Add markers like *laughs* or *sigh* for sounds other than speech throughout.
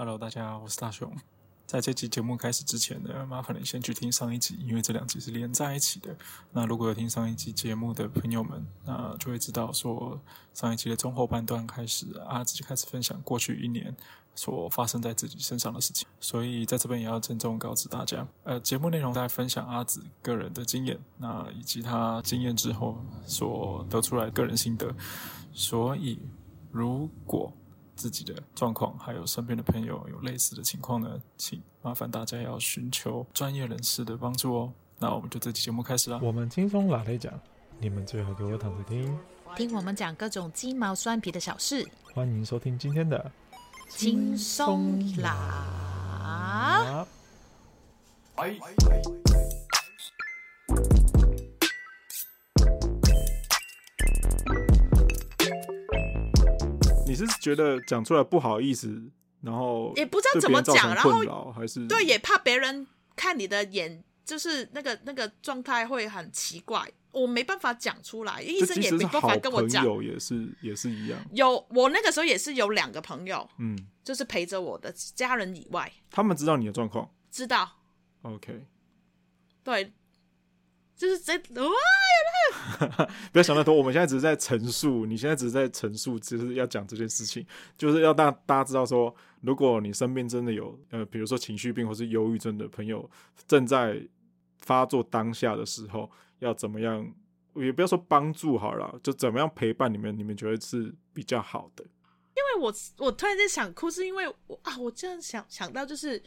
Hello，大家好，我是大雄。在这期节目开始之前呢，麻烦你先去听上一集，因为这两集是连在一起的。那如果有听上一集节目的朋友们，那就会知道说，上一集的中后半段开始，阿梓就开始分享过去一年所发生在自己身上的事情。所以在这边也要郑重告知大家，呃，节目内容在分享阿梓个人的经验，那以及他经验之后所得出来个人心得。所以如果自己的状况，还有身边的朋友有类似的情况呢，请麻烦大家要寻求专业人士的帮助哦。那我们就这期节目开始啦。我们轻松拿来讲，你们最好给我躺着听，听我们讲各种鸡毛蒜皮的小事。欢迎收听今天的轻松拿。你是觉得讲出来不好意思，然后也不知道怎么讲，然后还是对，也怕别人看你的眼，就是那个那个状态会很奇怪，我没办法讲出来，医生也没办法跟我讲。有也是也是一样，有我那个时候也是有两个朋友，嗯，就是陪着我的家人以外，他们知道你的状况，知道，OK，对。就是这哇，*laughs* 不要想太多。我们现在只是在陈述，你现在只是在陈述，就是要讲这件事情，就是要让大家知道说，如果你身边真的有呃，比如说情绪病或是忧郁症的朋友正在发作当下的时候，要怎么样？也不要说帮助好了，就怎么样陪伴你们？你们觉得是比较好的？因为我我突然间想哭，是因为我啊，我这样想想到就是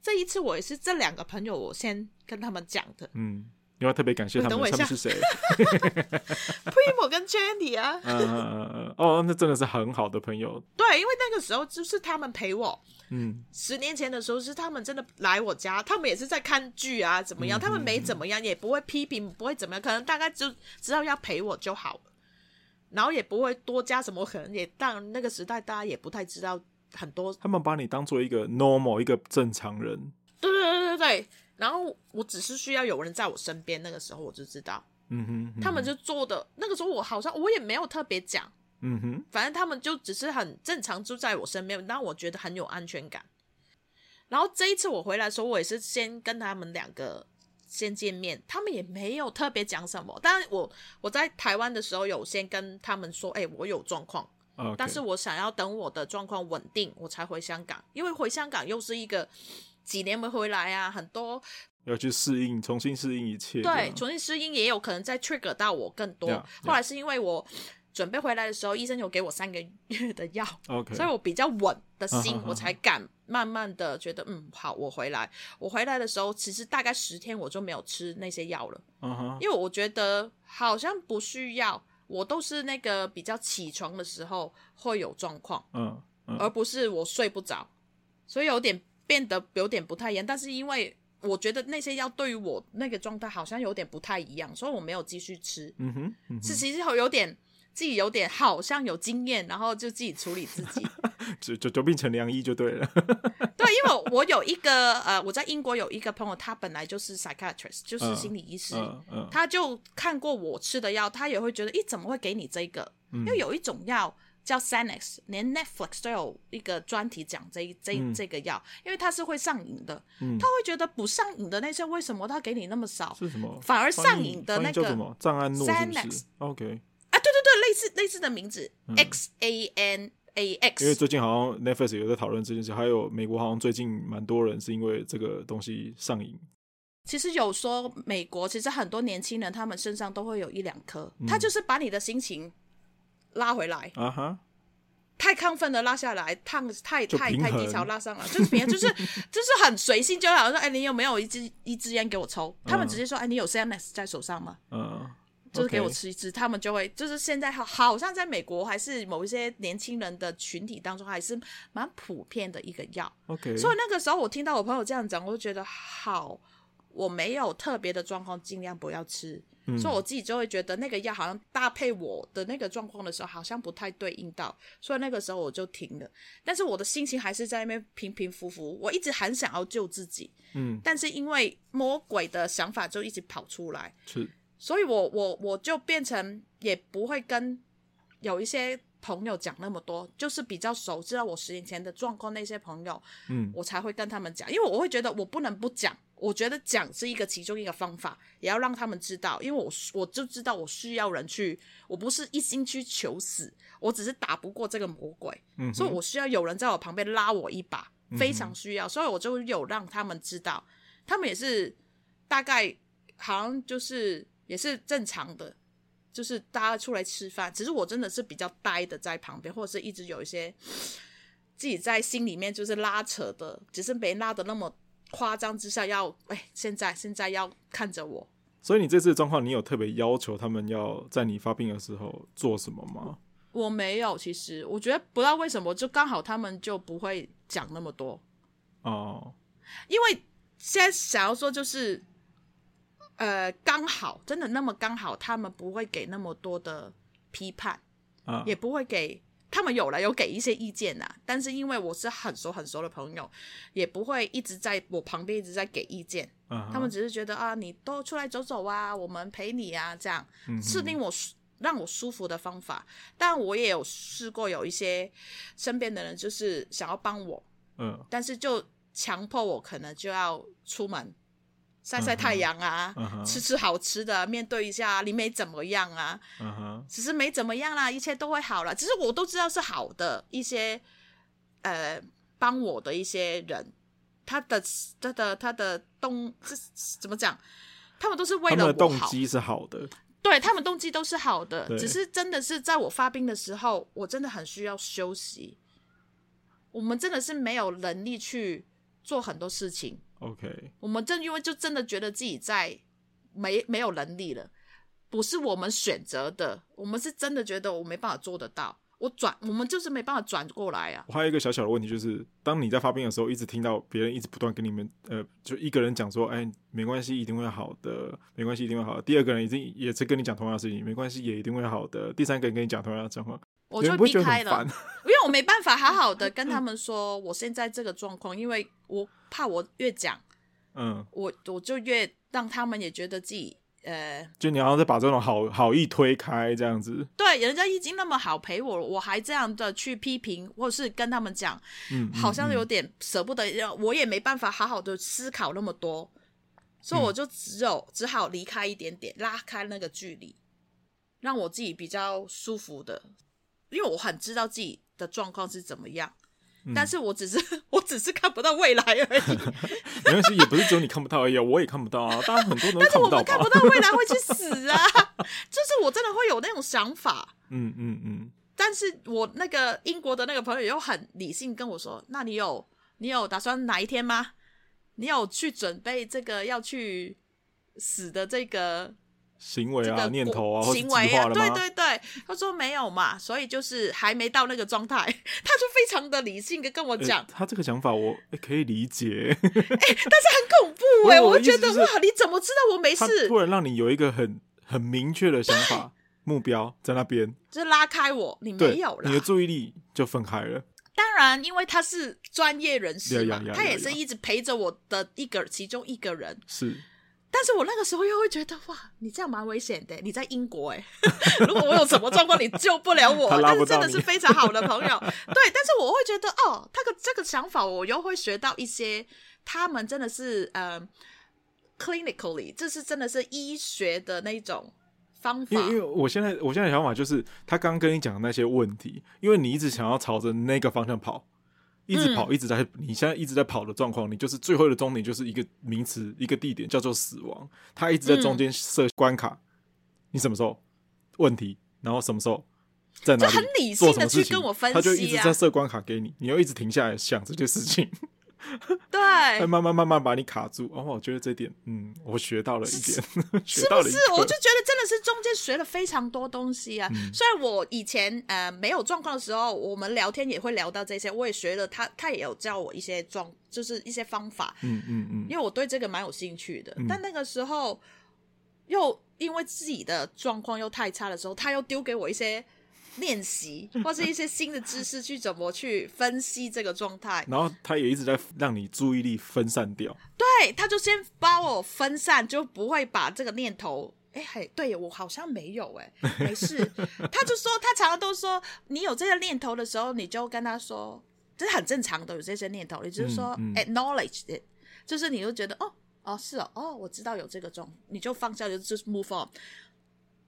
这一次我也是这两个朋友，我先跟他们讲的，嗯。你要特别感谢他们，他们是谁？*laughs* Primo 跟 Jenny 啊，嗯嗯嗯，哦，那真的是很好的朋友。对，因为那个时候就是他们陪我。嗯，十年前的时候是他们真的来我家，他们也是在看剧啊，怎么样？他们没怎么样，也不会批评，不会怎么样，可能大概就知道要陪我就好，然后也不会多加什么，可能也当那个时代大家也不太知道很多。他们把你当做一个 normal 一个正常人。对对对对对。然后我只是需要有人在我身边，那个时候我就知道，嗯哼，嗯哼，他们就做的那个时候，我好像我也没有特别讲，嗯哼，反正他们就只是很正常住在我身边，让我觉得很有安全感。然后这一次我回来的时候，我也是先跟他们两个先见面，他们也没有特别讲什么。但我我在台湾的时候有先跟他们说，哎，我有状况.但是我想要等我的状况稳定，我才回香港，因为回香港又是一个。几年没回来啊，很多要去适应，重新适应一切。对，重新适应也有可能再 trigger 到我更多。Yeah, yeah. 后来是因为我准备回来的时候，医生有给我三个月的药，OK，所以我比较稳的心，uh. 我才敢慢慢的觉得，嗯，好，我回来。我回来的时候，其实大概十天我就没有吃那些药了，uh huh. 因为我觉得好像不需要，我都是那个比较起床的时候会有状况，嗯、uh. 而不是我睡不着，所以有点。变得有点不太一样，但是因为我觉得那些药对于我那个状态好像有点不太一样，所以我没有继续吃。嗯哼，嗯哼，是其实有点自己有点好像有经验，然后就自己处理自己，*laughs* 就就就病成良医就对了。*laughs* 对，因为我有一个呃，我在英国有一个朋友，他本来就是 psychiatrist，就是心理医师，嗯嗯、他就看过我吃的药，他也会觉得，咦，怎么会给你这个？嗯、因为有一种药。叫 Xanax，连 Netflix 都有一个专题讲这这、嗯、这个药，因为它是会上瘾的。嗯、他会觉得不上瘾的那些为什么他给你那么少？是什么？反而上瘾的那个什么？藏安诺 Xanax，OK。啊，对对对，类似类似的名字、嗯、X A N A X。因为最近好像 Netflix 有在讨论这件事，还有美国好像最近蛮多人是因为这个东西上瘾。其实有说美国其实很多年轻人他们身上都会有一两颗，嗯、他就是把你的心情。拉回来啊哈！太亢奋的拉下来，烫太太太低潮拉上来，就是别人就是 *laughs* 就是很随性，就好像说，哎，你有没有一支一支烟给我抽？他们直接说，哎，你有 Xanax 在手上吗？嗯，就是给我吃一支，他们就会就是现在好好像在美国还是某一些年轻人的群体当中还是蛮普遍的一个药。OK，所以那个时候我听到我朋友这样讲，我就觉得好，我没有特别的状况，尽量不要吃。嗯、所以我自己就会觉得那个药好像搭配我的那个状况的时候，好像不太对应到，所以那个时候我就停了。但是我的心情还是在那边平平浮浮，我一直很想要救自己，嗯，但是因为魔鬼的想法就一直跑出来，是，所以我我我就变成也不会跟有一些朋友讲那么多，就是比较熟，知道我十年前的状况那些朋友，嗯，我才会跟他们讲，因为我会觉得我不能不讲，我觉得讲是一个其中一个方法，也要让他们知道，因为我我就知道我需要人去，我不是一心去求死，我只是打不过这个魔鬼，嗯，所以我需要有人在我旁边拉我一把，非常需要，所以我就有让他们知道，他们也是大概好像就是也是正常的。就是大家出来吃饭，只是我真的是比较呆的在旁边，或者是一直有一些自己在心里面就是拉扯的，只是没拉的那么夸张之下要，要哎，现在现在要看着我。所以你这次的状况，你有特别要求他们要在你发病的时候做什么吗？我没有，其实我觉得不知道为什么，就刚好他们就不会讲那么多哦，因为现在想要说就是。呃，刚好，真的那么刚好，他们不会给那么多的批判，啊，也不会给他们有了有给一些意见呐。但是因为我是很熟很熟的朋友，也不会一直在我旁边一直在给意见。啊，他们只是觉得啊，你多出来走走啊，我们陪你啊，这样是令我让我舒服的方法。但我也有试过有一些身边的人就是想要帮我，嗯，但是就强迫我可能就要出门。晒晒太阳啊，uh huh. 吃吃好吃的，面对一下你没怎么样啊，uh huh. 只是没怎么样啦，一切都会好了。只是我都知道是好的一些，呃，帮我的一些人，他的他的他的动这怎么讲？他们都是为了我好，动机是好的，对他们动机都是好的，只是真的是在我发病的时候，我真的很需要休息。我们真的是没有能力去做很多事情。OK，我们正因为就真的觉得自己在没没有能力了，不是我们选择的，我们是真的觉得我没办法做得到。我转，我们就是没办法转过来啊。我还有一个小小的问题，就是当你在发病的时候，一直听到别人一直不断跟你们，呃，就一个人讲说，哎，没关系，一定会好的，没关系，一定会好的。第二个人已经也是跟你讲同样的事情，没关系，也一定会好的。第三个人跟你讲同样的状况，我就避开了，因为我没办法好好的跟他们 *laughs* 说我现在这个状况，因为我。怕我越讲，嗯，我我就越让他们也觉得自己，呃，就你好像在把这种好好意推开这样子。对，人家已经那么好陪我，我还这样的去批评，或是跟他们讲，嗯，好像有点舍不得，嗯、我也没办法好好的思考那么多，所以我就只有、嗯、只好离开一点点，拉开那个距离，让我自己比较舒服的，因为我很知道自己的状况是怎么样。但是我只是，*laughs* 我只是看不到未来而已。*laughs* 没关系，也不是只有你看不到而已，我也看不到啊。当然很多人都看不到。但是我们看不到未来会去死啊！*laughs* 就是我真的会有那种想法。嗯嗯嗯。但是我那个英国的那个朋友又很理性跟我说：“那你有你有打算哪一天吗？你有去准备这个要去死的这个？”行为啊，念头啊，行为啊，对对对，他说没有嘛，所以就是还没到那个状态，*laughs* 他就非常的理性的跟我讲，他这个想法我可以理解，哎，*laughs* 但是很恐怖哎，我觉得哇，你怎么知道我没事？突然让你有一个很很明确的想法 *laughs* 目标在那边，就是拉开我，你没有了，你的注意力就分开了。当然，因为他是专业人士嘛，他也是一直陪着我的一个其中一个人。是。但是我那个时候又会觉得哇，你这样蛮危险的。你在英国哎，*laughs* 如果我有什么状况，你救不了我。但是真的是非常好的朋友，对。但是我会觉得哦，他的这个想法，我又会学到一些。他们真的是呃，clinically，这是真的是医学的那种方法。因为因为我现在我现在的想法就是，他刚刚跟你讲的那些问题，因为你一直想要朝着那个方向跑。一直跑，一直在，你现在一直在跑的状况，你就是最后的终点就是一个名词，一个地点叫做死亡。他一直在中间设关卡，嗯、你什么时候问题，然后什么时候在哪里，做什么事情跟我分析、啊、他就一直在设关卡给你，你又一直停下来想这件事情。对，*laughs* 慢慢慢慢把你卡住。哦，我觉得这点，嗯，我学到了一点，*laughs* 是不是？我就觉得真的是中间学了非常多东西啊。嗯、虽然我以前呃没有状况的时候，我们聊天也会聊到这些，我也学了他，他也有教我一些状，就是一些方法。嗯嗯嗯，因为我对这个蛮有兴趣的。嗯、但那个时候又因为自己的状况又太差的时候，他又丢给我一些。练习 *laughs* 或是一些新的知识，去怎么去分析这个状态，然后他也一直在让你注意力分散掉。对，他就先把我分散，就不会把这个念头哎嘿，对我好像没有哎，*laughs* 没事。他就说，他常常都说，你有这个念头的时候，你就跟他说，这是很正常的，有这些念头，你就是说、嗯嗯、acknowledge it，就是你就觉得哦哦是哦哦，我知道有这个状，你就放下，就就是 move on，、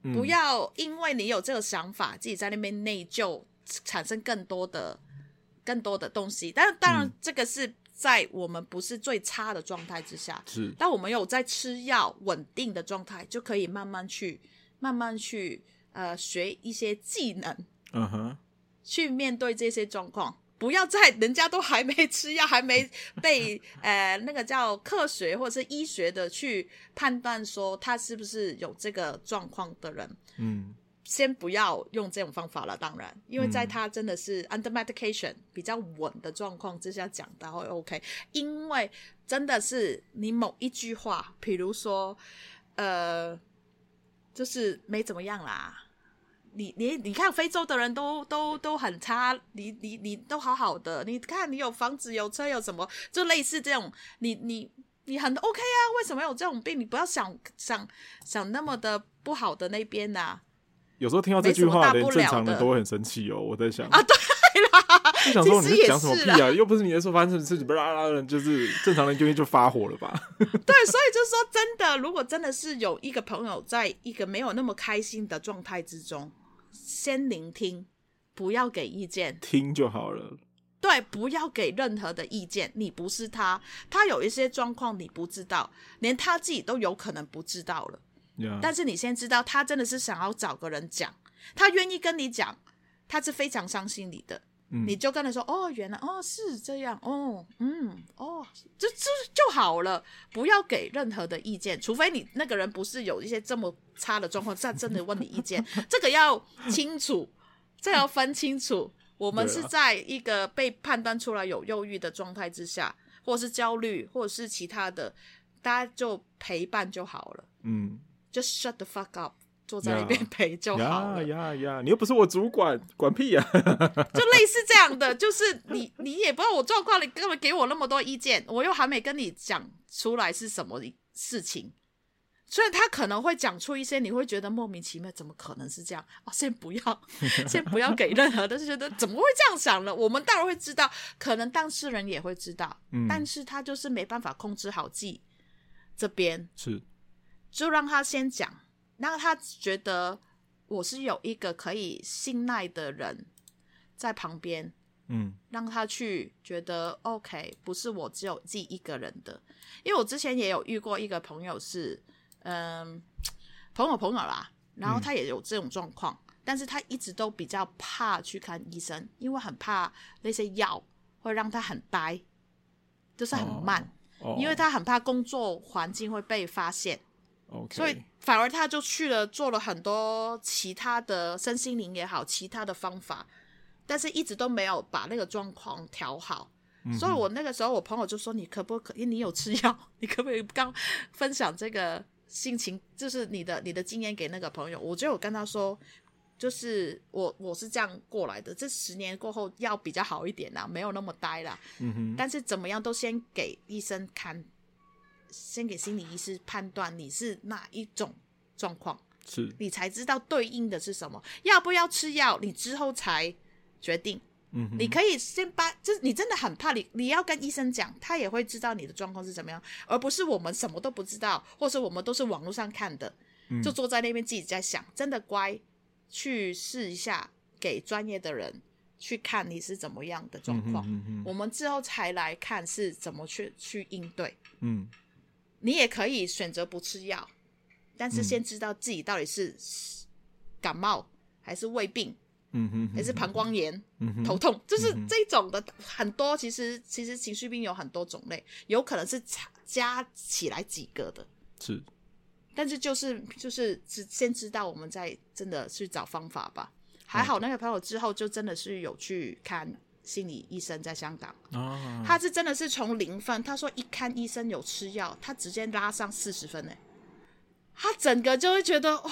嗯、不要因为你有这个想法，自己在那边内疚，产生更多的更多的东西。但是当然，这个是。在我们不是最差的状态之下，是，但我们有在吃药稳定的状态，就可以慢慢去，慢慢去，呃，学一些技能，嗯哼，去面对这些状况。不要在人家都还没吃药，还没 *laughs* 被呃那个叫科学或者是医学的去判断说他是不是有这个状况的人，嗯。先不要用这种方法了，当然，因为在他真的是 under medication 比较稳的状况之下讲的会 OK，因为真的是你某一句话，比如说，呃，就是没怎么样啦，你你你看非洲的人都都都很差，你你你都好好的，你看你有房子有车有什么，就类似这种，你你你很 OK 啊，为什么有这种病？你不要想想想那么的不好的那边呐、啊。有时候听到这句话，连正常人都会很生气哦。我在想啊，对啦，就想说你在讲什么屁啊？又不是你在说发生什么事情，不啦啦的，就是正常人就就发火了吧？对，所以就是说，真的，如果真的是有一个朋友在一个没有那么开心的状态之中，先聆听，不要给意见，听就好了。对，不要给任何的意见。你不是他，他有一些状况你不知道，连他自己都有可能不知道了。Yeah. 但是你先知道，他真的是想要找个人讲，他愿意跟你讲，他是非常相信你的，嗯、你就跟他说，哦，原来哦是这样，哦，嗯，哦，就就就好了，不要给任何的意见，除非你那个人不是有一些这么差的状况，再真的问你意见，这个要清楚，这要分清楚，我们是在一个被判断出来有忧郁的状态之下，或是焦虑，或者是其他的，大家就陪伴就好了，嗯。，just shut the fuck up，坐在那边陪就好了。呀呀呀！你又不是我主管，管屁呀、啊！*laughs* 就类似这样的，就是你你也不知道我状况，你根本给我那么多意见，我又还没跟你讲出来是什么事情，所以他可能会讲出一些你会觉得莫名其妙，怎么可能是这样？哦，先不要，*laughs* 先不要给任何，但是觉得怎么会这样想呢？我们当然会知道，可能当事人也会知道，嗯，但是他就是没办法控制好自己这边是。就让他先讲，让他觉得我是有一个可以信赖的人在旁边，嗯，让他去觉得 OK，不是我只有自己一个人的。因为我之前也有遇过一个朋友是，嗯，朋友朋友啦，然后他也有这种状况，嗯，但是他一直都比较怕去看医生，因为很怕那些药会让他很呆，就是很慢，哦，因为他很怕工作环境会被发现。所以反而他就去了，做了很多其他的身心灵也好，其他的方法，但是一直都没有把那个状况调好。嗯。所以我那个时候，我朋友就说：“你可不可以？你有吃药，*laughs* 你可不可以刚分享这个心情，就是你的你的经验给那个朋友？”我就有跟他说：“就是我我是这样过来的，这十年过后药比较好一点啦，没有那么呆啦。嗯哼。但是怎么样都先给医生看。”先给心理医师判断你是哪一种状况，是。你才知道对应的是什么，要不要吃药，你之后才决定。嗯，你可以先把，就是你真的很怕你，你要跟医生讲，他也会知道你的状况是怎么样，而不是我们什么都不知道，或是我们都是网络上看的，嗯，就坐在那边自己在想，真的乖，去试一下，给专业的人去看你是怎么样的状况，我们之后才来看是怎么去去应对，嗯。你也可以选择不吃药，但是先知道自己到底是感冒还是胃病，嗯哼，还是膀胱炎，嗯哼，头痛，就是这种的很多。其实，其实情绪病有很多种类，有可能是加起来几个的，是。但是就是就是只先知道，我们再真的去找方法吧。还好那个朋友之后就真的是有去看。心理医生在香港，哦，他是真的是从零分，他说一看医生有吃药，他直接拉上四十分呢。他整个就会觉得哦，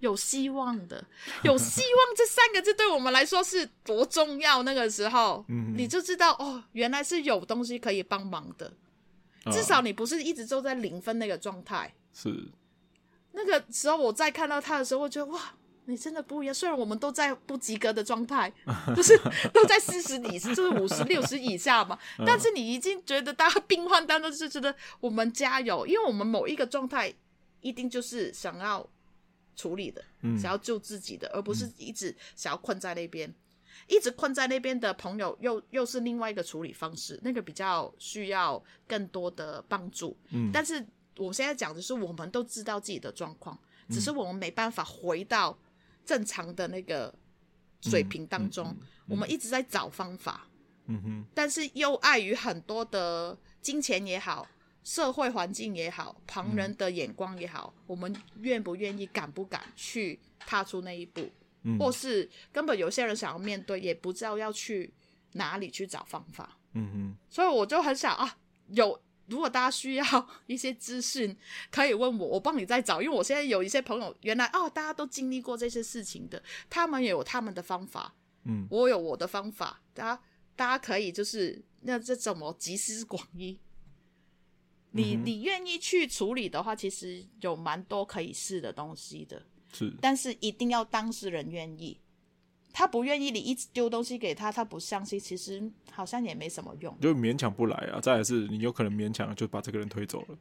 有希望的，*laughs* 有希望这三个字对我们来说是多重要。那个时候，嗯，你就知道哦，原来是有东西可以帮忙的，至少你不是一直都在零分那个状态。是。那个时候我再看到他的时候，我觉得哇，你真的不一样。虽然我们都在不及格的状态，就是 *laughs* 都在四十以，就是五十六十以下嘛，*laughs* 但是你已经觉得大家病患当中是觉得我们加油，因为我们某一个状态一定就是想要处理的，想要救自己的，而不是一直想要困在那边。一直困在那边的朋友又，又又是另外一个处理方式，那个比较需要更多的帮助。嗯，但是我现在讲的是，我们都知道自己的状况，只是我们没办法回到正常的那个水平当中。嗯嗯嗯嗯、我们一直在找方法，嗯哼，但是又碍于很多的金钱也好，社会环境也好，旁人的眼光也好，嗯、我们愿不愿意、敢不敢去踏出那一步？或是根本有些人想要面对，也不知道要去哪里去找方法。嗯哼，所以我就很想啊，有如果大家需要一些资讯，可以问我，我帮你再找。因为我现在有一些朋友，原来哦，大家都经历过这些事情的，他们也有他们的方法。嗯，我有我的方法，大家大家可以就是那这怎么集思广益？你你愿意去处理的话，其实有蛮多可以试的东西的。是，但是一定要当事人愿意，他不愿意，你一直丢东西给他，他不相信，其实好像也没什么用，就勉强不来啊。再来是你有可能勉强就把这个人推走了，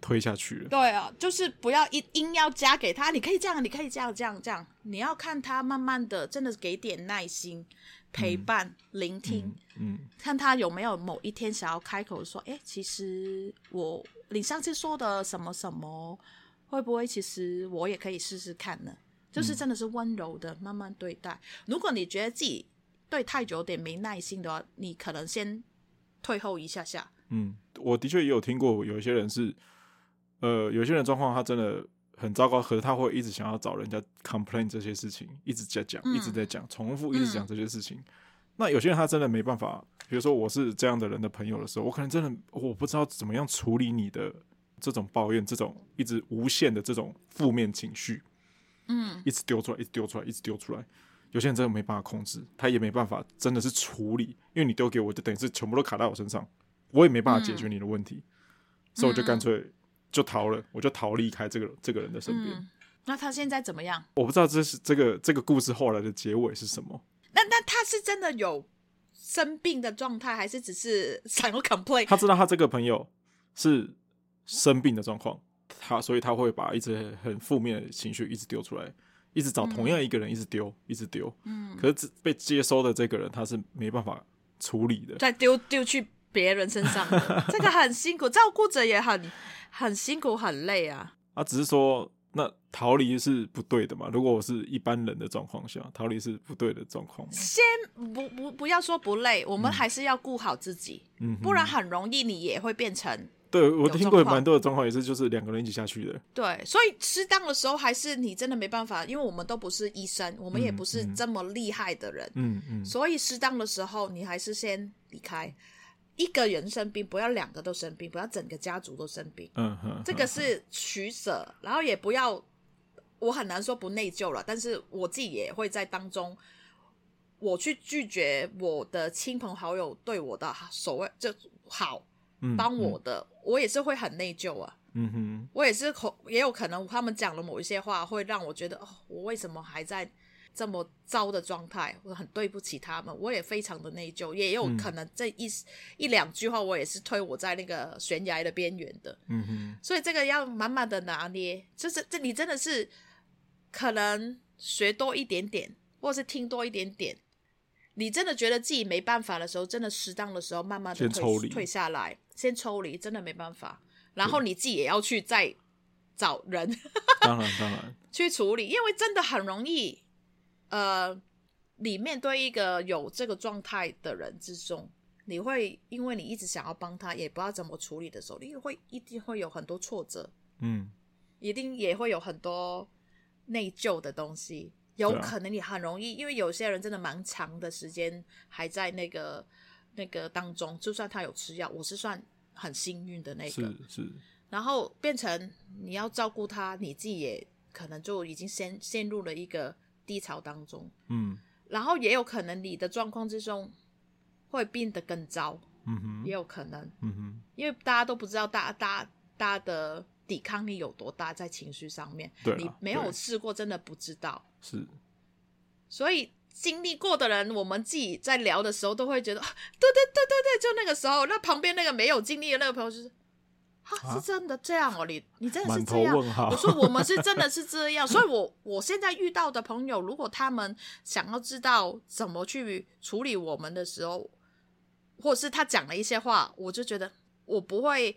推下去了。对啊，就是不要一硬要加给他，你可以这样，你可以这样，这样，这样，你要看他慢慢的，真的给点耐心，陪伴，嗯、聆听，嗯，嗯看他有没有某一天想要开口说，哎，其实我你上次说的什么什么。会不会其实我也可以试试看呢？就是真的是温柔的慢慢对待。如果你觉得自己对太久有点没耐心的话，你可能先退后一下下。嗯，我的确也有听过，有一些人是，呃，有些人状况他真的很糟糕，可是他会一直想要找人家 complain 这些事情，一直在讲，一直在讲，重复一直讲这些事情。嗯、那有些人他真的没办法，比如说我是这样的人的朋友的时候，我可能真的我不知道怎么样处理你的。这种抱怨，这种一直无限的这种负面情绪，嗯，一直丢出来，一直丢出来，一直丢出来。有些人真的没办法控制，他也没办法，真的是处理，因为你丢给我，就等于是全部都卡在我身上，我也没办法解决你的问题，嗯、所以我就干脆就逃了，我就逃离开这个这个人的身边、嗯。那他现在怎么样？我不知道这是这个这个故事后来的结尾是什么。那那他是真的有生病的状态，还是只是想要 complain？他知道他这个朋友是。生病的状况，他所以他会把一直很负面的情绪一直丢出来，一直找同样一个人一直丢，一直丢。嗯，可是被接收的这个人他是没办法处理的，再丢丢去别人身上，这个很辛苦，照顾者也很很辛苦很累啊。啊，只是说那逃离是不对的嘛？如果我是一般人的状况下，逃离是不对的状况。先不不不要说不累，我们还是要顾好自己，嗯，不然很容易你也会变成。对，我听过蛮多的状况，也是就是两个人一起下去的。对，所以适当的时候，还是你真的没办法，因为我们都不是医生，我们也不是这么厉害的人。嗯嗯。所以适当的时候，你还是先离开。一个人生病，不要两个都生病，不要整个家族都生病。嗯哼。这个是取舍，然后也不要，我很难说不内疚了，但是我自己也会在当中，我去拒绝我的亲朋好友对我的所谓就好。帮我的，我也是会很内疚啊。嗯哼，我也是可也有可能他们讲了某一些话，会让我觉得哦，我为什么还在这么糟的状态？我很对不起他们，我也非常的内疚。也有可能这一、嗯、一两句话，我也是推我在那个悬崖的边缘的。嗯哼，所以这个要慢慢的拿捏，就是这你真的是可能学多一点点，或是听多一点点。你真的觉得自己没办法的时候，真的适当的时候，慢慢的退退下来，先抽离，真的没办法。然后你自己也要去再找人，当然当然 *laughs* 去处理，因为真的很容易。呃，你面对一个有这个状态的人之中，你会因为你一直想要帮他，也不知道怎么处理的时候，你会一定会有很多挫折，嗯，一定也会有很多内疚的东西。有可能你很容易，因为有些人真的蛮长的时间还在那个那个当中，就算他有吃药，我是算很幸运的那个。是是。然后变成你要照顾他，你自己也可能就已经陷陷入了一个低潮当中。嗯。然后也有可能你的状况之中会变得更糟。嗯哼。也有可能。嗯哼。因为大家都不知道大大大家的抵抗力有多大，在情绪上面，对，你没有试过，真的不知道。是，所以经历过的人，我们自己在聊的时候，都会觉得，对对对对对，就那个时候，那旁边那个没有经历的那个朋友就是。啊，是真的这样哦，你你真的是这样？我说我们是真的是这样，*laughs* 所以我我现在遇到的朋友，如果他们想要知道怎么去处理我们的时候，或者是他讲了一些话，我就觉得我不会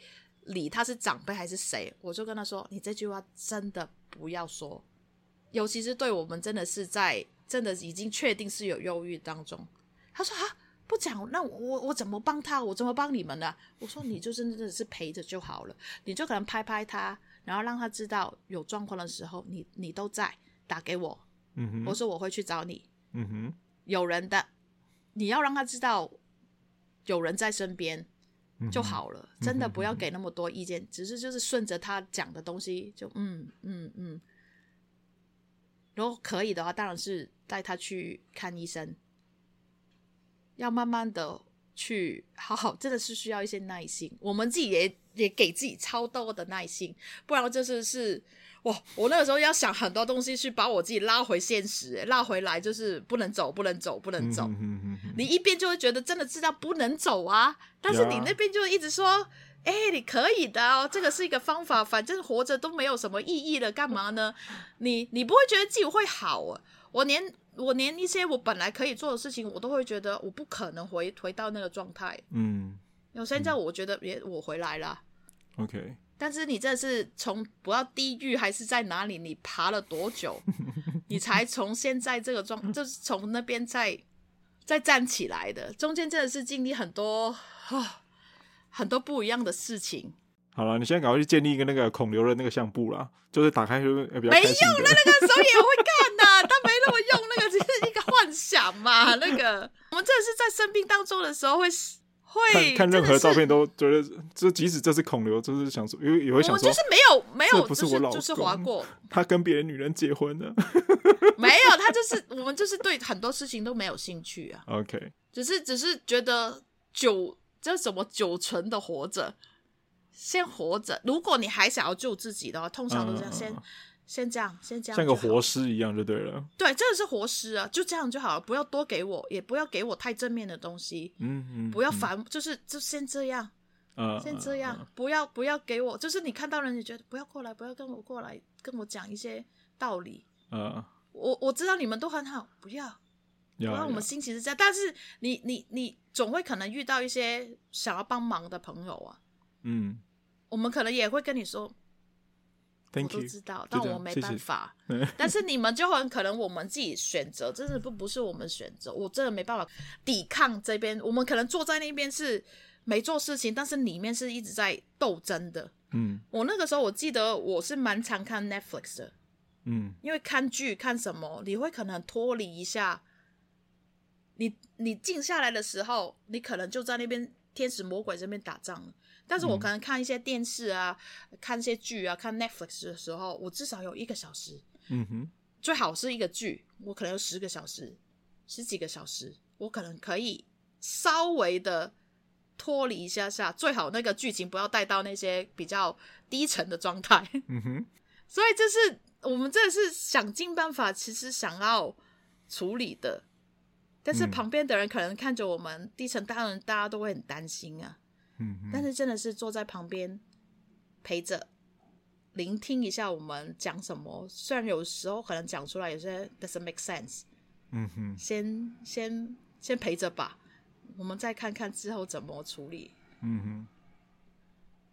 理他是长辈还是谁，我就跟他说，你这句话真的不要说，尤其是对我们真的是在真的已经确定是有忧郁当中。他说啊。不讲，那我我怎么帮他？我怎么帮你们呢？我说你就是真的是陪着就好了，你就可能拍拍他，然后让他知道有状况的时候，你你都在，打给我。嗯哼，我说我会去找你。嗯哼，有人的，你要让他知道有人在身边就好了。真的不要给那么多意见，只是就是顺着他讲的东西就嗯嗯嗯。如果可以的话，当然是带他去看医生。要慢慢的去好好，真的是需要一些耐心。我们自己也也给自己超多的耐心，不然就是是哇，我那个时候要想很多东西去把我自己拉回现实，拉回来就是不能走，不能走，不能走。嗯、哼哼哼，你一边就会觉得真的知道不能走啊，但是你那边就一直说，哎、欸，你可以的哦，这个是一个方法，反正活着都没有什么意义了，干嘛呢？你你不会觉得自己会好啊？我连。我连一些我本来可以做的事情，我都会觉得我不可能回回到那个状态。嗯，有现在我觉得，别我回来了。OK。但是你这是从不要地狱还是在哪里？你爬了多久？*laughs* 你才从现在这个状，*laughs* 就是从那边再再站起来的？中间真的是经历很多啊，*sighs* 很多不一样的事情。好了，你现在赶快去建立一个那个孔刘的那个相簿啦，就是打开就比较没用的那个时候也会看呐、啊，*laughs* 他没那么用，那个只是一个幻想嘛。那个我们真的是在生病当中的时候会会看，看任何照片都觉得，就即使这是孔刘，就是想说，因为也会想说，就是没有没有，不是我老公，就是划过，他跟别的女人结婚了，*laughs* 没有，他就是我们就是对很多事情都没有兴趣啊。OK，只是只是觉得久，这怎么久存的活着。先活着。如果你还想要救自己的话，通常都这样，先、嗯、先这样，先这样，像个活尸一样就对了。对，真的是活尸啊，就这样就好了，不要多给我，也不要给我太正面的东西。嗯嗯，不要烦、嗯，就是就先这样，嗯、先这样，嗯、不要不要给我，就是你看到人，你觉得不要过来，不要跟我过来，跟我讲一些道理。嗯，我我知道你们都很好，不要，不要我们心情是这样，但是你你你总会可能遇到一些想要帮忙的朋友啊。嗯。我们可能也会跟你说，Thank you. 我都知道，但我没办法。谢谢 *laughs* 但是你们就很可能我们自己选择，真的不不是我们选择，我真的没办法抵抗这边。我们可能坐在那边是没做事情，但是里面是一直在斗争的。嗯，我那个时候我记得我是蛮常看 Netflix 的，嗯，因为看剧看什么，你会可能脱离一下，你你静下来的时候，你可能就在那边天使魔鬼这边打仗。但是我可能看一些电视啊，嗯、看一些剧啊，看 Netflix 的时候，我至少有一个小时。嗯哼，最好是一个剧，我可能有十个小时，十几个小时，我可能可以稍微的脱离一下下，最好那个剧情不要带到那些比较低沉的状态。*laughs* 嗯哼，所以这是我们真的是想尽办法，其实想要处理的，但是旁边的人可能看着我们低沉，当然大家都会很担心啊。嗯，但是真的是坐在旁边陪着，聆听一下我们讲什么。虽然有时候可能讲出来有些 doesn't make sense，嗯哼，先先先陪着吧，我们再看看之后怎么处理。嗯哼，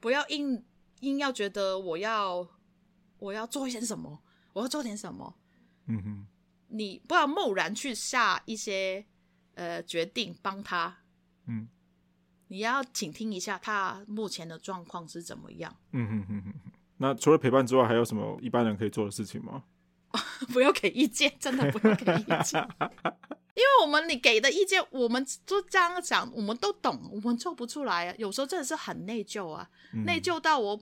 不要硬硬要觉得我要我要做一些什么，我要做点什么。嗯哼，你不要贸然去下一些呃决定帮他。嗯。你要倾听一下他目前的状况是怎么样？嗯哼哼哼。那除了陪伴之外，还有什么一般人可以做的事情吗？*laughs* 不要给意见，真的不要给意见。*laughs* 因为我们你给的意见，我们就这样讲，我们都懂，我们做不出来啊。有时候真的是很内疚啊，嗯、内疚到我，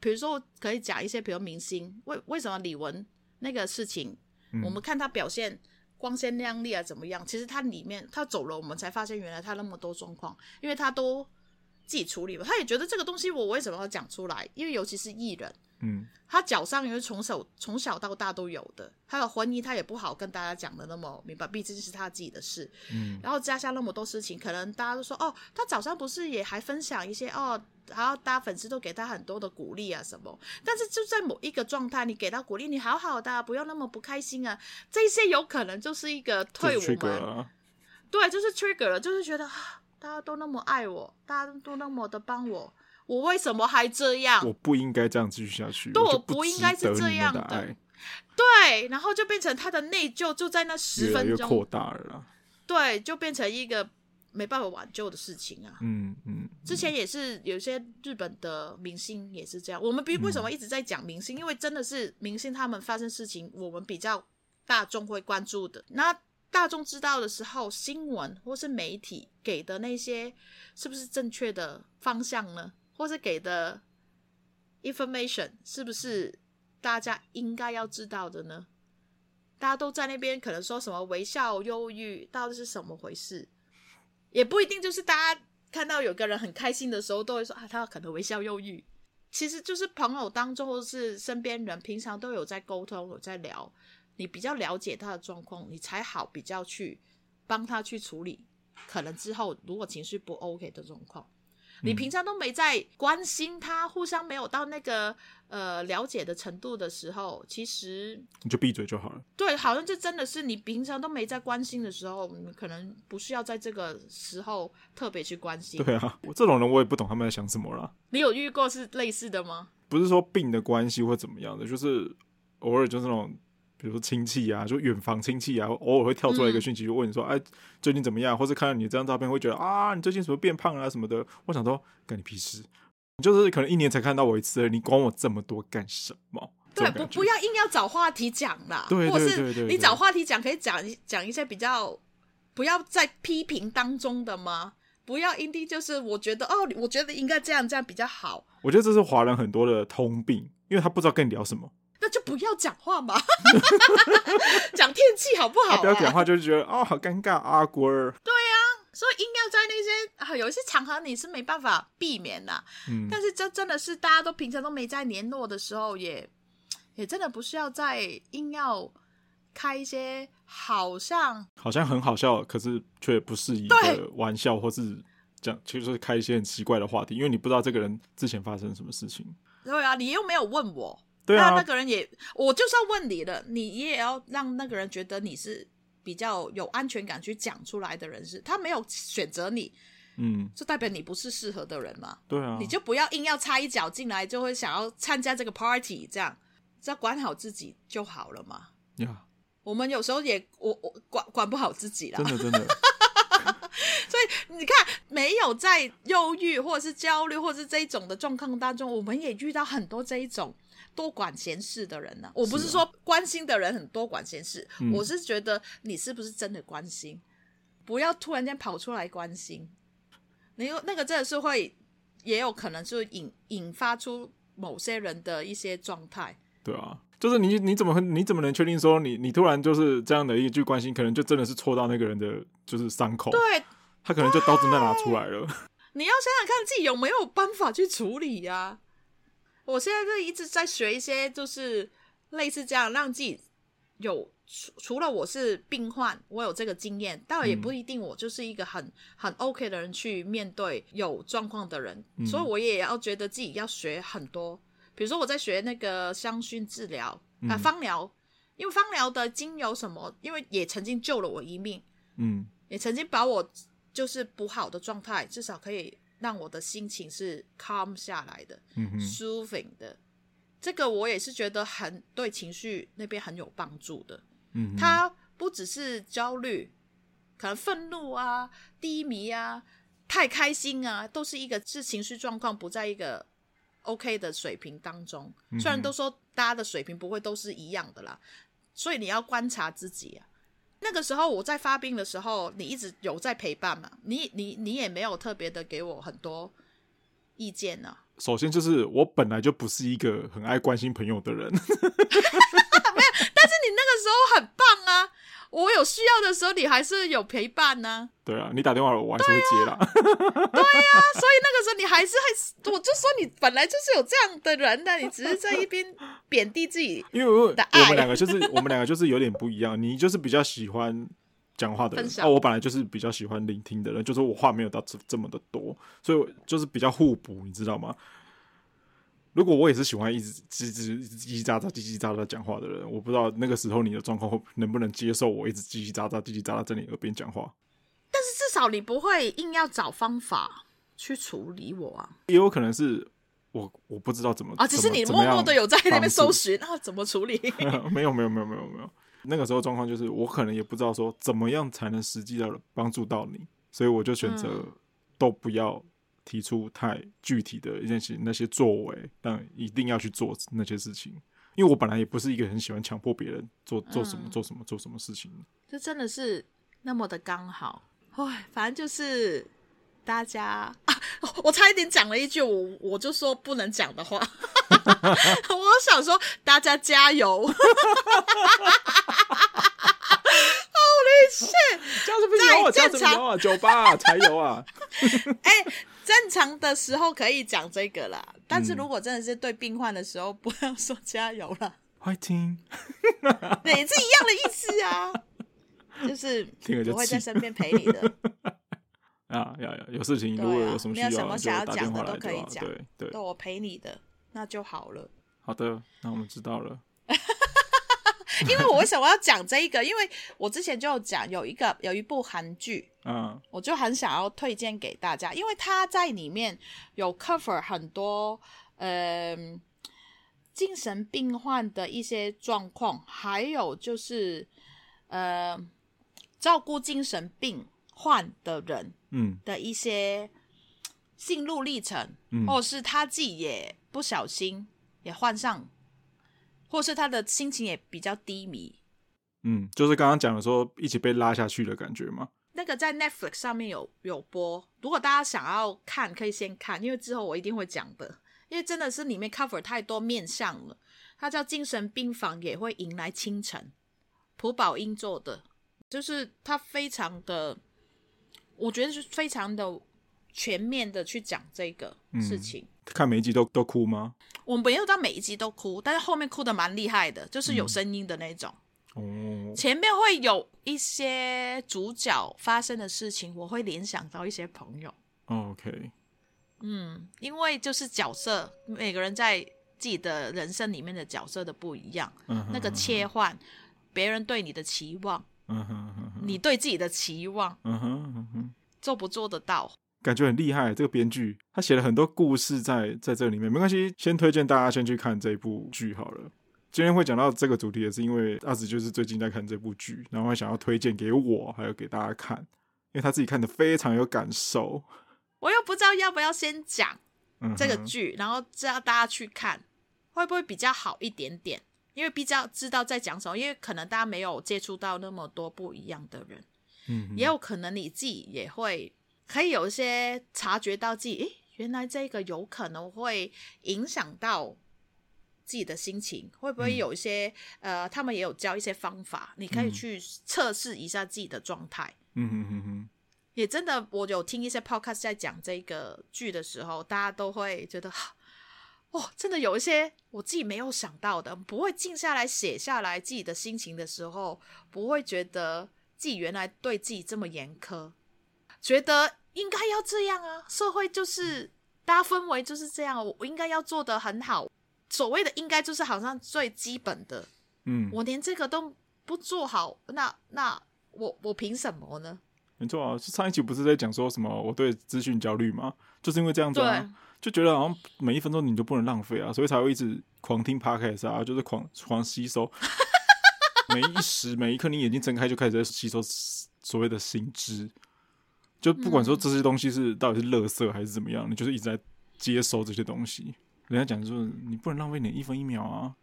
比如说可以讲一些，比如明星，为为什么李玟那个事情，嗯、我们看他表现。光鲜亮丽啊，怎么样？其实他里面他走了，我们才发现原来他那么多状况，因为他都自己处理吧。他也觉得这个东西我为什么要讲出来？因为尤其是艺人，嗯，他脚上也是从小从小到大都有的，他的婚姻他也不好跟大家讲的那么明白，毕竟是他自己的事。嗯，然后加上那么多事情，可能大家都说哦，他早上不是也还分享一些哦，然后大家粉丝都给他很多的鼓励啊什么。但是就在某一个状态，你给他鼓励，你好好的啊，不要那么不开心啊，这些有可能就是一个退伍嘛。对，就是 trigger 了，就是觉得大家都那么爱我，大家都那么的帮我，我为什么还这样？我不应该这样继续下去。对，我不，应该是这样的。的对，然后就变成他的内疚，就在那十分钟扩大了。对，就变成一个没办法挽救的事情啊。嗯嗯。嗯，之前也是有些日本的明星也是这样。我们比为什么一直在讲明星？嗯，因为真的是明星他们发生事情，我们比较大众会关注的。那。大众知道的时候，新闻或是媒体给的那些是不是正确的方向呢？或是给的 information 是不是大家应该要知道的呢？大家都在那边可能说什么微笑忧郁，到底是什么回事？也不一定就是大家看到有个人很开心的时候，都会说啊，他可能微笑忧郁。其实就是朋友当中或是身边人，平常都有在沟通，有在聊。你比较了解他的状况，你才好比较去帮他去处理。可能之后如果情绪不 OK 的状况，你平常都没在关心他，互相没有到那个呃了解的程度的时候，其实你就闭嘴就好了。对，好像就真的是你平常都没在关心的时候，你可能不需要在这个时候特别去关心。对啊，*laughs* 我这种人我也不懂他们在想什么啦。你有遇过是类似的吗？不是说病的关系或怎么样的，就是偶尔就是那种。比如说亲戚啊，就远房亲戚啊，偶尔会跳出来一个讯息，就问你说：“哎、嗯，最近怎么样？”或是看到你这张照片，会觉得啊，你最近怎么变胖啊什么的。我想说，干你屁事！你就是可能一年才看到我一次，你管我这么多干什么？对，不不要硬要找话题讲啦。对对对对，或是你找话题讲，可以讲讲一些比较不要在批评当中的吗？不要一定就是我觉得哦，我觉得应该这样这样比较好。我觉得这是华人很多的通病，因为他不知道跟你聊什么。那就不要讲话嘛，*laughs* 讲天气好不好、啊？不要讲话就是觉得哦，好尴尬啊，龟儿。对呀、啊，所以硬要在那些啊，有一些场合你是没办法避免的。嗯，但是这真的是大家都平常都没在联络的时候也，也也真的不需要再硬要开一些好像好像很好笑，可是却不适宜的玩笑，或是讲就是开一些很奇怪的话题，因为你不知道这个人之前发生什么事情。对啊，你又没有问我。对啊，那那个人也，我就算问你了，你也要让那个人觉得你是比较有安全感去讲出来的人是，他没有选择你，嗯，就代表你不是适合的人嘛。对啊，你就不要硬要插一脚进来，就会想要参加这个 party，这样只要管好自己就好了嘛。呀，Yeah. 我们有时候也我我管管不好自己啦，真的真的。*laughs* 所以你看，没有在忧郁或者是焦虑或者是这一种的状况当中，我们也遇到很多这一种。多管闲事的人呢、啊？我不是说关心的人很多管闲事，是啊、我是觉得你是不是真的关心？嗯、不要突然间跑出来关心，你有那个真的是会，也有可能就引引发出某些人的一些状态。对啊，就是你你怎么你怎么能确定说你你突然就是这样的一句关心，可能就真的是戳到那个人的就是伤口？对，他可能就刀子再拿出来了。*laughs* 你要想想看自己有没有办法去处理呀、啊？我现在就一直在学一些，就是类似这样，让自己有除除了我是病患，我有这个经验，但也不一定我就是一个很很 OK 的人去面对有状况的人，嗯、所以我也要觉得自己要学很多。比如说我在学那个香薰治疗啊、嗯呃，芳疗，因为芳疗的精油什么，因为也曾经救了我一命，嗯，也曾经把我就是不好的状态，至少可以。让我的心情是 calm 下来的，，soothing 的，这个我也是觉得很对情绪那边很有帮助的。嗯哼，它不只是焦虑，可能愤怒啊、低迷啊、太开心啊，都是一个是情绪状况不在一个 OK 的水平当中。嗯，虽然都说大家的水平不会都是一样的啦，所以你要观察自己啊。那个时候我在发病的时候，你一直有在陪伴嘛？你你你也没有特别的给我很多意见呢、啊。*laughs* 首先就是我本来就不是一个很爱关心朋友的人，*laughs* 没有。但是你那个时候很棒啊！我有需要的时候，你还是有陪伴呢、啊。对啊，你打电话，我还是会接啦。对呀、啊，啊、所以那个时候你还是会，我就说你本来就是有这样的人的，你只是在一边贬低自己。*laughs* 因为我们两个就是我们两个就是有点不一样，你就是比较喜欢讲话的人，啊，我本来就是比较喜欢聆听的人，就是我话没有到这这么的多，所以就是比较互补，你知道吗？如果我也是喜欢一直叽叽叽叽喳喳、叽叽喳喳讲话的人，我不知道那个时候你的状况会能不能接受我一直叽叽喳喳、叽叽喳喳在你耳边讲话。但是至少你不会硬要找方法去处理我啊。也有可能是我我不知道怎么啊，只是你默默的有在那边搜寻啊，怎么处理？*laughs* 没有没有没有没有没有，那个时候状况就是我可能也不知道说怎么样才能实际的帮助到你，所以我就选择都不要。提出太具体的一件事情，那些作为，但一定要去做那些事情，因为我本来也不是一个很喜欢强迫别人做做什么、嗯、做什么做什么事情。这真的是那么的刚好，唉，反正就是大家啊，*laughs* 我差一点讲了一句我我就说不能讲的话，*laughs* 我想说大家加油，*laughs* 好厉害，加什么油啊？加什么油啊？酒吧啊，柴油啊，哎。正常的时候可以讲这个啦，但是如果真的是对病患的时候，不要说加油了。Fighting，对，是一样的意思啊，*laughs* 就是我会在身边陪你的。*laughs* 啊，要有有事情，如果有什么需要，什么想要讲的都可以讲，对对，都我陪你的，那就好了。好的，那我们知道了。*laughs* 因为我为什么要讲这一个？因为我之前就有讲有一个有一部韩剧，嗯，我就很想要推荐给大家，因为他在里面有 cover 很多呃精神病患的一些状况，还有就是呃照顾精神病患的人，嗯的一些心路历程，嗯，或者是他自己也不小心也患上。或是他的心情也比较低迷，嗯，就是刚刚讲的说一起被拉下去的感觉吗？那个在 Netflix 上面有有播，如果大家想要看，可以先看，因为之后我一定会讲的，因为真的是里面 cover 太多面向了。它叫《精神病房也会迎来清晨》，朴宝英做的，就是他非常的，我觉得是非常的全面的去讲这个事情。嗯看每一集都都哭吗？我没有到每一集都哭，但是后面哭的蛮厉害的，就是有声音的那种。哦，前面会有一些主角发生的事情，我会联想到一些朋友。OK，嗯，因为就是角色，每个人在自己的人生里面的角色的不一样，那个切换，别人对你的期望，你对自己的期望，做不做得到？感觉很厉害，这个编剧他写了很多故事在在这里面。没关系，先推荐大家先去看这一部剧好了。今天会讲到这个主题，也是因为阿紫就是最近在看这部剧，然后想要推荐给我，还有给大家看，因为他自己看的非常有感受。我又不知道要不要先讲这个剧，嗯、然后叫大家去看，会不会比较好一点点？因为比较知道在讲什么，因为可能大家没有接触到那么多不一样的人，嗯，也有可能你自己也会。可以有一些察觉到自己，诶，原来这个有可能会影响到自己的心情，会不会有一些、嗯、呃，他们也有教一些方法，你可以去测试一下自己的状态。嗯哼哼哼，也真的，我有听一些 podcast 在讲这个剧的时候，大家都会觉得，*laughs* 哦，真的有一些我自己没有想到的，不会静下来写下来自己的心情的时候，不会觉得自己原来对自己这么严苛。觉得应该要这样啊，社会就是大家氛围就是这样，我应该要做的很好。所谓的应该就是好像最基本的，嗯，我连这个都不做好，那那我我凭什么呢？没错啊，上一期不是在讲说什么我对资讯焦虑吗？就是因为这样子啊，就觉得好像每一分钟你就不能浪费啊，所以才会一直狂听 podcast 啊，就是狂狂吸收，*laughs* 每一时每一刻你眼睛睁开就开始在吸收所谓的新知。就不管说这些东西是到底是垃圾还是怎么样，嗯、你就是一直在接收这些东西。人家讲说，你不能浪费你一分一秒啊！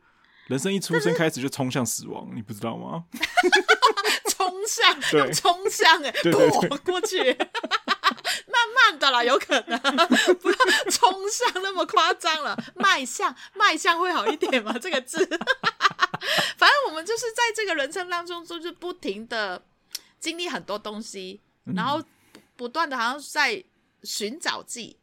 人生一出生开始就冲向死亡，你不知道吗？*laughs* 冲向，对用冲向哎，躲过去，*laughs* 慢慢的啦，有可能 *laughs* 不要冲向那么夸张了，迈向，迈向会好一点吗？这个字，反正我们们就是在这个人生当中，就是不停的经历很多东西，然后不断的好像在寻找自己。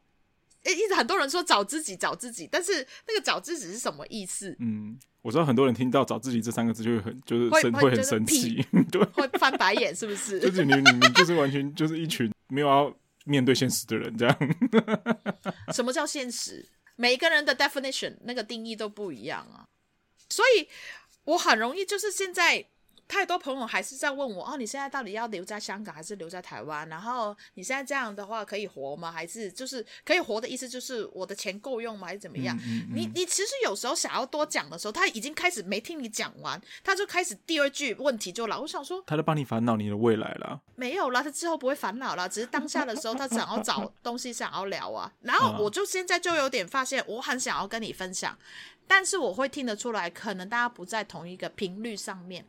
诶，一直很多人说找自己，找自己，但是那个找自己是什么意思？嗯，我知道很多人听到“找自己”这三个字就会很就是生会，会很生气，*laughs* 对，会翻白眼，是不是？就是你你们就是完全就是一群没有要面对现实的人，这样。*laughs* *laughs* 什么叫现实？每一个人的 definition 那个定义都不一样啊，所以我很容易就是现在。太多朋友还是在问我哦，你现在到底要留在香港还是留在台湾？然后你现在这样的话可以活吗？还是就是可以活的意思就是我的钱够用吗？还是怎么样？嗯嗯嗯、你你其实有时候想要多讲的时候，他已经开始没听你讲完，他就开始第二句问题就来。我想说，他在帮你烦恼你的未来了？没有啦，他之后不会烦恼了，只是当下的时候他想要找东西想要聊啊。然后 *laughs* 我就现在就有点发现，我很想要跟你分享。但是我会听得出来，可能大家不在同一个频率上面，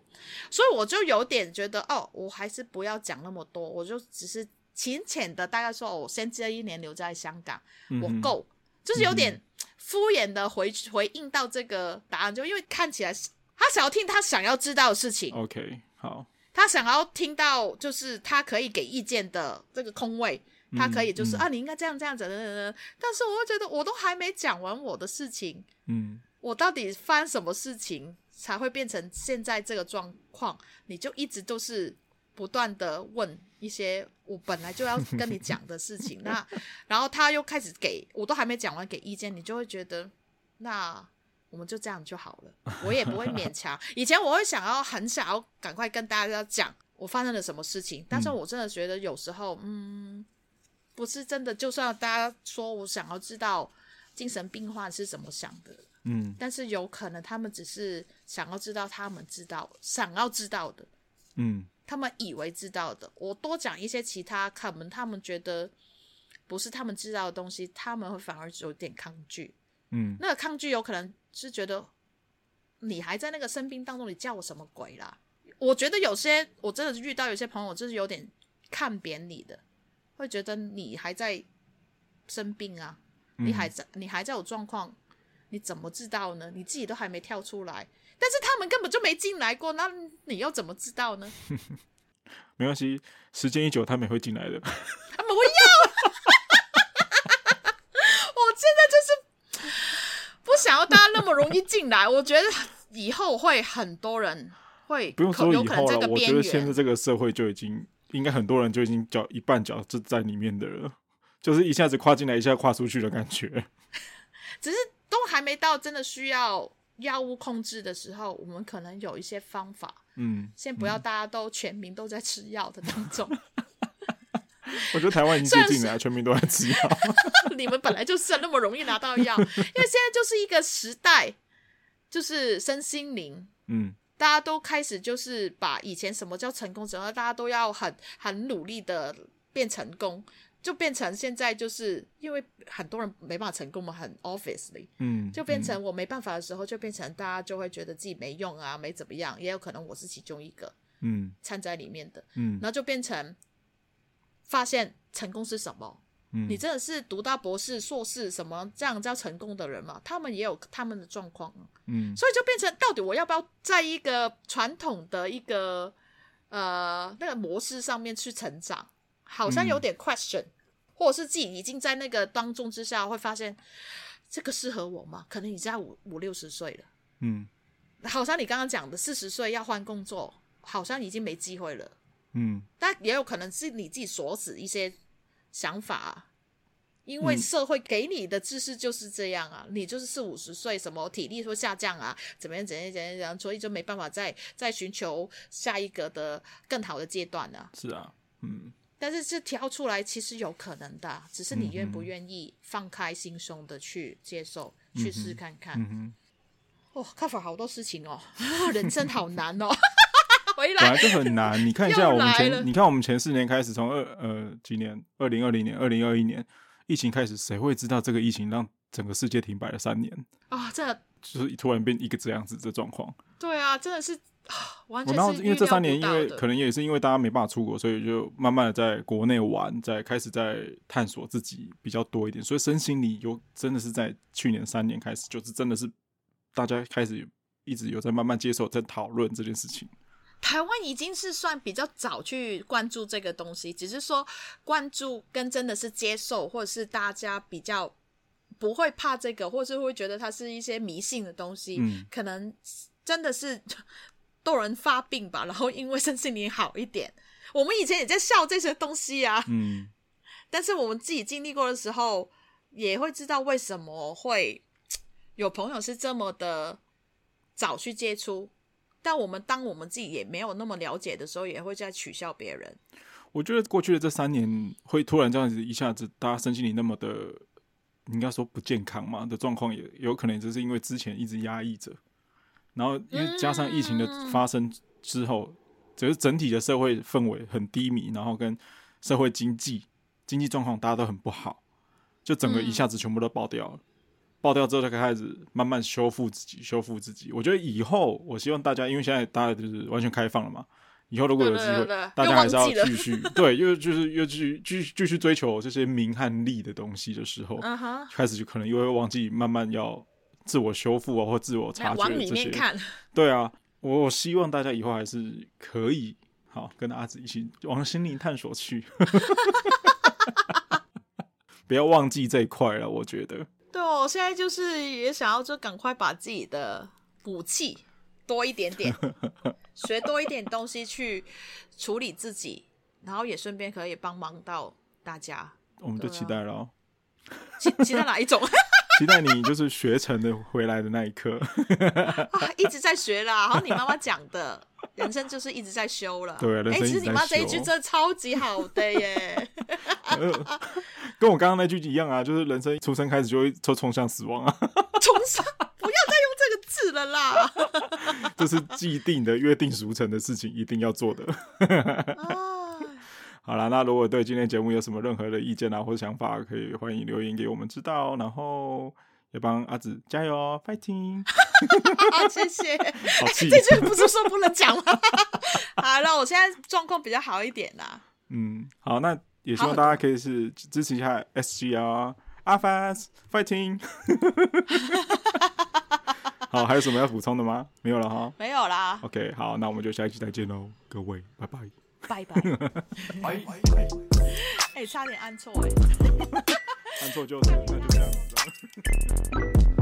所以我就有点觉得，哦，我还是不要讲那么多，我就只是浅浅的大概说，我先这一年留在香港，我够，就是有点敷衍的回回应到这个答案，就因为看起来他想要听他想要知道的事情，OK，好，他想要听到就是他可以给意见的这个空位，他可以就是啊，你应该这样这样子，但是我会觉得我都还没讲完我的事情，嗯。我到底发生什么事情才会变成现在这个状况？你就一直都是不断的问一些我本来就要跟你讲的事情，*laughs* 那然后他又开始给我都还没讲完给意见，你就会觉得那我们就这样就好了，我也不会勉强。以前我会想要很想要赶快跟大家讲我发生了什么事情，但是我真的觉得有时候嗯，不是真的，就算大家说我想要知道精神病患是怎么想的。嗯，但是有可能他们只是想要知道他们知道想要知道的，嗯，他们以为知道的。我多讲一些其他，可能他们觉得不是他们知道的东西，他们会反而有点抗拒。嗯，那个抗拒有可能是觉得你还在那个生病当中，你叫我什么鬼啦？我觉得有些我真的遇到有些朋友就是有点看扁你的，会觉得你还在生病啊，你还在你还在有状况。你怎么知道呢？你自己都还没跳出来，但是他们根本就没进来过，那你又怎么知道呢？*laughs* 没关系，时间一久，他们也会进来的。他们会要，*laughs* 我现在就是不想要大家那么容易进来。我觉得以后会很多人会不用说以后了，我觉得现在这个社会就已经应该很多人就已经脚一半脚就在里面的了，就是一下子跨进来，一下跨出去的感觉。*laughs* 只是。都还没到真的需要药物控制的时候，我们可能有一些方法。嗯，先不要大家都全民都在吃药的当中。*laughs* 我觉得台湾已经接近了，全民都在吃药。*laughs* 你们本来就是那么容易拿到药，*laughs* 因为现在就是一个时代，就是身心灵。嗯，大家都开始就是把以前什么叫成功，然后大家都要很很努力的变成功。就变成现在，就是因为很多人没办法成功嘛，很 obviously，嗯，就变成我没办法的时候，就变成大家就会觉得自己没用啊，没怎么样，也有可能我是其中一个，嗯，掺在里面的，嗯，然后就变成发现成功是什么？嗯，你真的是读到博士、硕士什么这样叫成功的人嘛？他们也有他们的状况，嗯，所以就变成到底我要不要在一个传统的一个呃那个模式上面去成长？好像有点 question，、嗯、或者是自己已经在那个当中之下，会发现这个适合我吗？可能你现在五五六十岁了，嗯，好像你刚刚讲的四十岁要换工作，好像已经没机会了，嗯，但也有可能是你自己锁死一些想法，因为社会给你的知识就是这样啊，嗯、你就是四五十岁，什么体力会下降啊，怎么样怎样怎样怎样，所以就没办法再再寻求下一个的更好的阶段了。是啊，嗯。但是这挑出来其实有可能的，只是你愿不愿意放开心胸的去接受，嗯、去试看看。哦，cover 好多事情哦，人生好难哦。*laughs* 回来本来就很难，你看一下我们前，你看我们前四年开始，从二呃几年，二零二零年、二零二一年疫情开始，谁会知道这个疫情让整个世界停摆了三年啊？这、就是突然变一个这样子的状况。对啊，真的是。*sighs* 完全然后，因为这三年，因为可能也是因为大家没办法出国，所以就慢慢的在国内玩，在开始在探索自己比较多一点。所以身心里有真的是在去年三年开始，就是真的是大家开始一直有在慢慢接受，在讨论这件事情。台湾已经是算比较早去关注这个东西，只是说关注跟真的是接受，或者是大家比较不会怕这个，或是会觉得它是一些迷信的东西，嗯、可能真的是逗人发病吧。然后因为身心灵好一点，我们以前也在笑这些东西啊，嗯，但是我们自己经历过的时候，也会知道为什么会有朋友是这么的早去接触。但我们当我们自己也没有那么了解的时候，也会在取笑别人。我觉得过去的这三年，会突然这样子一下子，大家身心灵那么的，应该说不健康嘛的状况，也有可能就是因为之前一直压抑着，然后因为加上疫情的发生之后，只是整体的社会氛围很低迷，然后跟社会经济经济状况大家都很不好，就整个一下子全部都爆掉了。爆掉之后，才开始慢慢修复自己，修复自己。我觉得以后，我希望大家，因为现在大家就是完全开放了嘛。以后如果有 *laughs* 机会，大家还是要继续对，又就是又继续继续继续追求这些名和利的东西的时候，uh. 开始就可能又会忘记慢慢要自我修复啊，*laughs* 或自我察觉这些。*laughs* 对啊，我希望大家以后还是可以好跟阿紫一起往心灵探索去，*laughs* 不要忘记这一块了。我觉得。对哦，我现在就是也想要，就赶快把自己的武器多一点点，学多一点东西去处理自己，然后也顺便可以帮忙到大家。我们就期待了，期期待哪一种？期待你就是学成的回来的那一刻。*laughs* 啊，一直在学啦，好像你妈妈讲的。人生就是一直在修了。对，哎、欸，其实你妈这一句真的超级好的耶，*laughs* 跟我刚刚那句一样啊，就是人生出生开始就会就冲向死亡啊。冲向，不要再用这个字了啦。*laughs* 这是既定的、约定俗成的事情，一定要做的。好了，那如果对今天节目有什么任何的意见啊或者想法，可以欢迎留言给我们知道，然后。也帮阿紫加油哦，fighting！*laughs* 好，谢谢。*laughs* 好气这句不是说不能讲吗？*laughs* 好了，我现在状况比较好一点啦。嗯，好，那也希望大家可以是支持一下 SGL 阿 Fast fighting。好，还有什么要补充的吗？没有了哈。没有啦。OK，好，那我们就下一期再见喽，各位，拜拜。拜拜。哎，差点按错哎。按错就是，那就这样子。